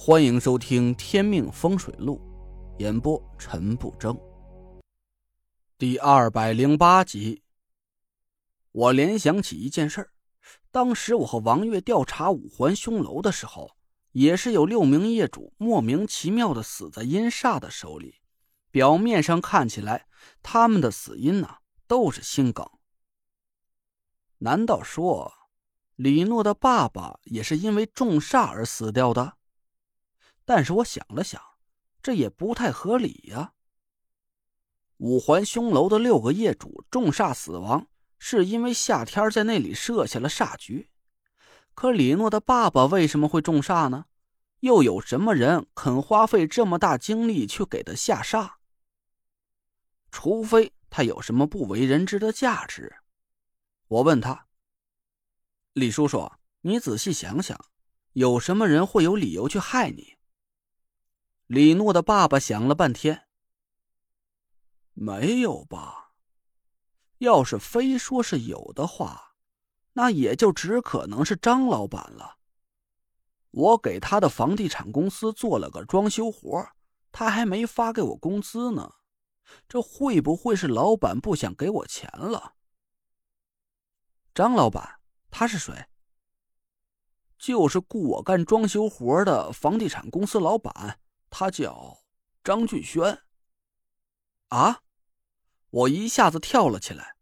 欢迎收听《天命风水录》，演播陈不争。第二百零八集，我联想起一件事儿：当时我和王月调查五环凶楼的时候，也是有六名业主莫名其妙的死在阴煞的手里。表面上看起来，他们的死因呢都是心梗。难道说，李诺的爸爸也是因为中煞而死掉的？但是我想了想，这也不太合理呀。五环凶楼的六个业主中煞死亡，是因为夏天在那里设下了煞局。可李诺的爸爸为什么会中煞呢？又有什么人肯花费这么大精力去给他下煞？除非他有什么不为人知的价值。我问他：“李叔叔，你仔细想想，有什么人会有理由去害你？”李诺的爸爸想了半天，没有吧？要是非说是有的话，那也就只可能是张老板了。我给他的房地产公司做了个装修活，他还没发给我工资呢。这会不会是老板不想给我钱了？张老板，他是谁？就是雇我干装修活的房地产公司老板。他叫张俊轩。啊！我一下子跳了起来。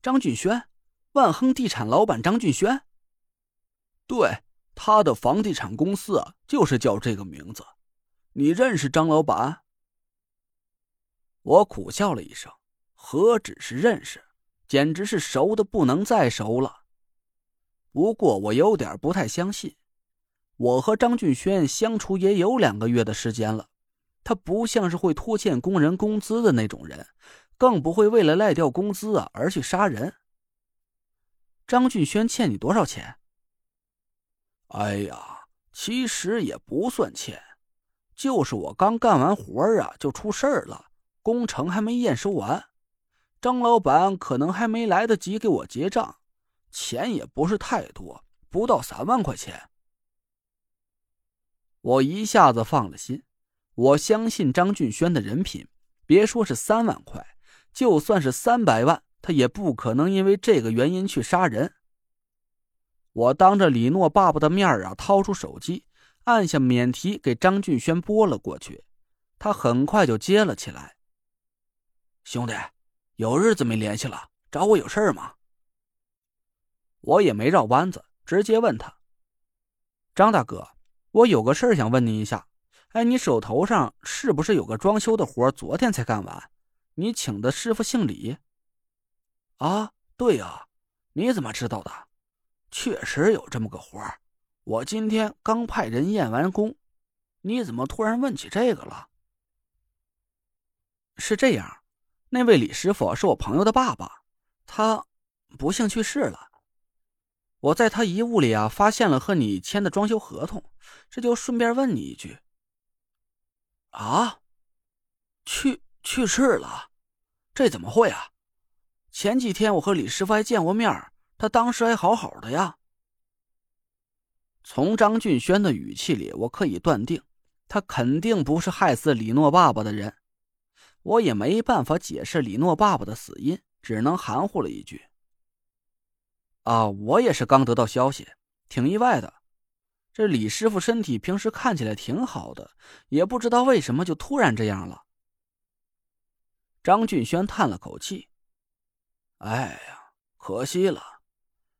张俊轩，万亨地产老板张俊轩。对，他的房地产公司啊就是叫这个名字。你认识张老板？我苦笑了一声，何止是认识，简直是熟的不能再熟了。不过我有点不太相信。我和张俊轩相处也有两个月的时间了，他不像是会拖欠工人工资的那种人，更不会为了赖掉工资啊而去杀人。张俊轩欠你多少钱？哎呀，其实也不算欠，就是我刚干完活啊就出事儿了，工程还没验收完，张老板可能还没来得及给我结账，钱也不是太多，不到三万块钱。我一下子放了心，我相信张俊轩的人品，别说是三万块，就算是三百万，他也不可能因为这个原因去杀人。我当着李诺爸爸的面啊，掏出手机，按下免提给张俊轩拨了过去，他很快就接了起来。兄弟，有日子没联系了，找我有事吗？我也没绕弯子，直接问他：“张大哥。”我有个事儿想问你一下，哎，你手头上是不是有个装修的活昨天才干完？你请的师傅姓李。啊，对呀，你怎么知道的？确实有这么个活，我今天刚派人验完工。你怎么突然问起这个了？是这样，那位李师傅是我朋友的爸爸，他不幸去世了。我在他遗物里啊，发现了和你签的装修合同，这就顺便问你一句。啊，去去世了，这怎么会啊？前几天我和李师傅还见过面，他当时还好好的呀。从张俊轩的语气里，我可以断定，他肯定不是害死李诺爸爸的人。我也没办法解释李诺爸爸的死因，只能含糊了一句。啊，我也是刚得到消息，挺意外的。这李师傅身体平时看起来挺好的，也不知道为什么就突然这样了。张俊轩叹了口气：“哎呀，可惜了，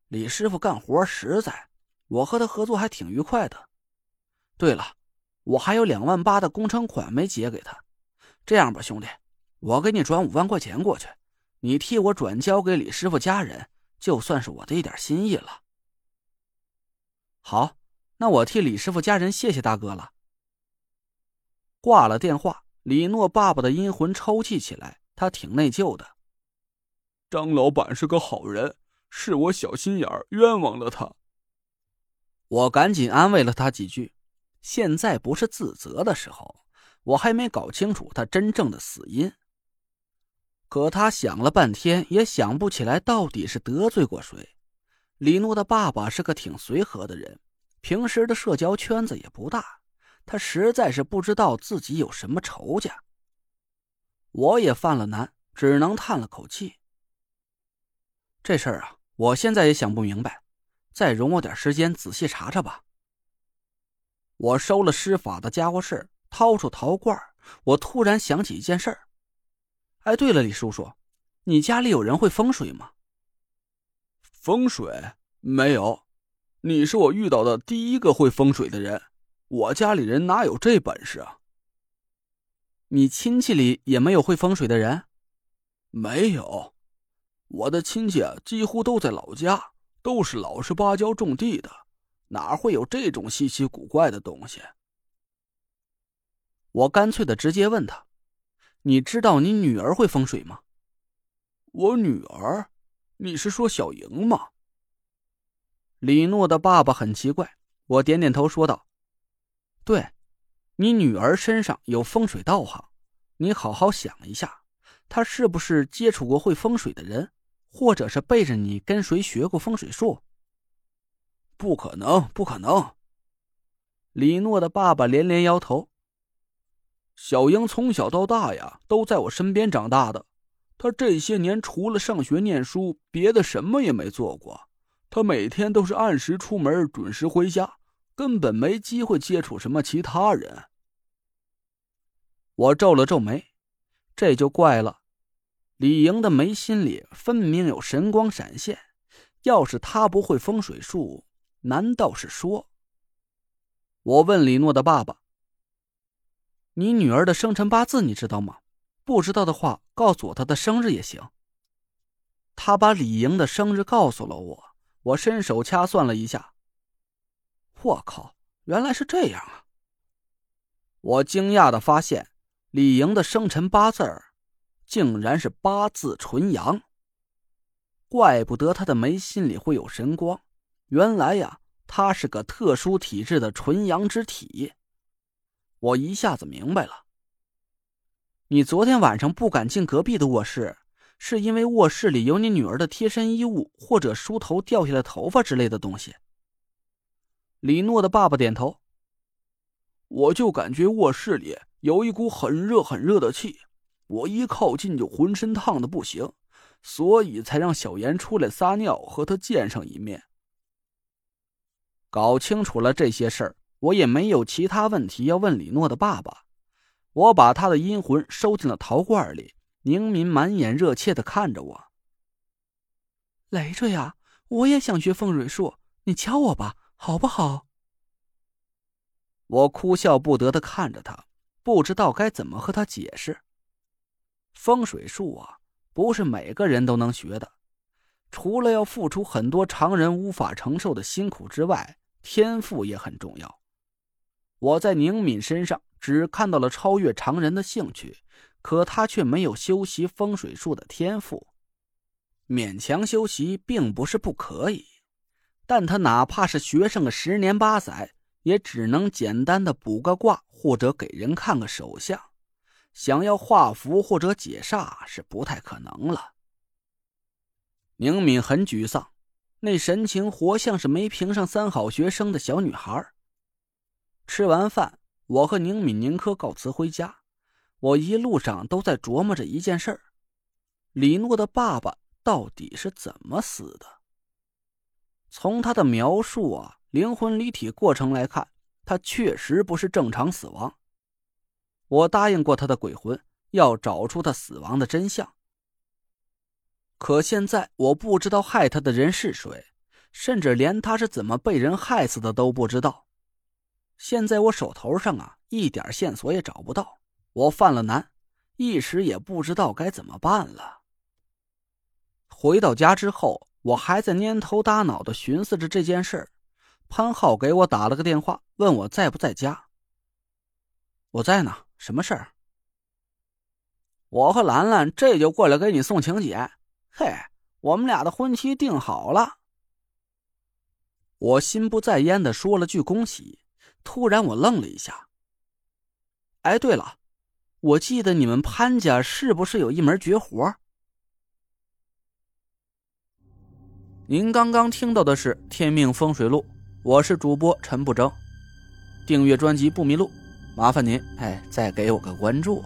李师傅干活实在，我和他合作还挺愉快的。对了，我还有两万八的工程款没结给他。这样吧，兄弟，我给你转五万块钱过去，你替我转交给李师傅家人。”就算是我的一点心意了。好，那我替李师傅家人谢谢大哥了。挂了电话，李诺爸爸的阴魂抽泣起来，他挺内疚的。张老板是个好人，是我小心眼儿，冤枉了他。我赶紧安慰了他几句。现在不是自责的时候，我还没搞清楚他真正的死因。可他想了半天，也想不起来到底是得罪过谁。李诺的爸爸是个挺随和的人，平时的社交圈子也不大，他实在是不知道自己有什么仇家。我也犯了难，只能叹了口气。这事儿啊，我现在也想不明白，再容我点时间仔细查查吧。我收了施法的家伙事，掏出陶罐，我突然想起一件事儿。哎，对了，李叔叔，你家里有人会风水吗？风水没有，你是我遇到的第一个会风水的人。我家里人哪有这本事啊？你亲戚里也没有会风水的人？没有，我的亲戚几乎都在老家，都是老实巴交种地的，哪会有这种稀奇古怪的东西？我干脆的直接问他：“你知道你女儿会风水吗？”我女儿。你是说小莹吗？李诺的爸爸很奇怪，我点点头说道：“对，你女儿身上有风水道行，你好好想一下，她是不是接触过会风水的人，或者是背着你跟谁学过风水术？”不可能，不可能！李诺的爸爸连连摇头。小英从小到大呀，都在我身边长大的。他这些年除了上学念书，别的什么也没做过。他每天都是按时出门，准时回家，根本没机会接触什么其他人。我皱了皱眉，这就怪了。李莹的眉心里分明有神光闪现，要是他不会风水术，难道是说？我问李诺的爸爸：“你女儿的生辰八字你知道吗？”不知道的话，告诉我她的生日也行。他把李莹的生日告诉了我，我伸手掐算了一下。我靠，原来是这样啊！我惊讶的发现，李莹的生辰八字儿，竟然是八字纯阳。怪不得他的眉心里会有神光，原来呀，他是个特殊体质的纯阳之体。我一下子明白了。你昨天晚上不敢进隔壁的卧室，是因为卧室里有你女儿的贴身衣物或者梳头掉下来头发之类的东西。李诺的爸爸点头。我就感觉卧室里有一股很热很热的气，我一靠近就浑身烫的不行，所以才让小严出来撒尿和他见上一面。搞清楚了这些事儿，我也没有其他问题要问李诺的爸爸。我把他的阴魂收进了陶罐里，宁敏满眼热切的看着我。累赘呀，我也想学风水术，你教我吧，好不好？我哭笑不得的看着他，不知道该怎么和他解释。风水术啊，不是每个人都能学的，除了要付出很多常人无法承受的辛苦之外，天赋也很重要。我在宁敏身上。只看到了超越常人的兴趣，可他却没有修习风水术的天赋。勉强修习并不是不可以，但他哪怕是学上个十年八载，也只能简单的卜个卦或者给人看个手相，想要画符或者解煞是不太可能了。宁敏很沮丧，那神情活像是没评上三好学生的小女孩。吃完饭。我和宁敏、宁珂告辞回家，我一路上都在琢磨着一件事：李诺的爸爸到底是怎么死的？从他的描述啊，灵魂离体过程来看，他确实不是正常死亡。我答应过他的鬼魂，要找出他死亡的真相。可现在我不知道害他的人是谁，甚至连他是怎么被人害死的都不知道。现在我手头上啊，一点线索也找不到，我犯了难，一时也不知道该怎么办了。回到家之后，我还在蔫头耷脑的寻思着这件事潘浩给我打了个电话，问我在不在家。我在呢，什么事儿？我和兰兰这就过来给你送请柬。嘿，我们俩的婚期定好了。我心不在焉的说了句恭喜。突然，我愣了一下。哎，对了，我记得你们潘家是不是有一门绝活？您刚刚听到的是《天命风水录》，我是主播陈不争。订阅专辑不迷路，麻烦您哎再给我个关注。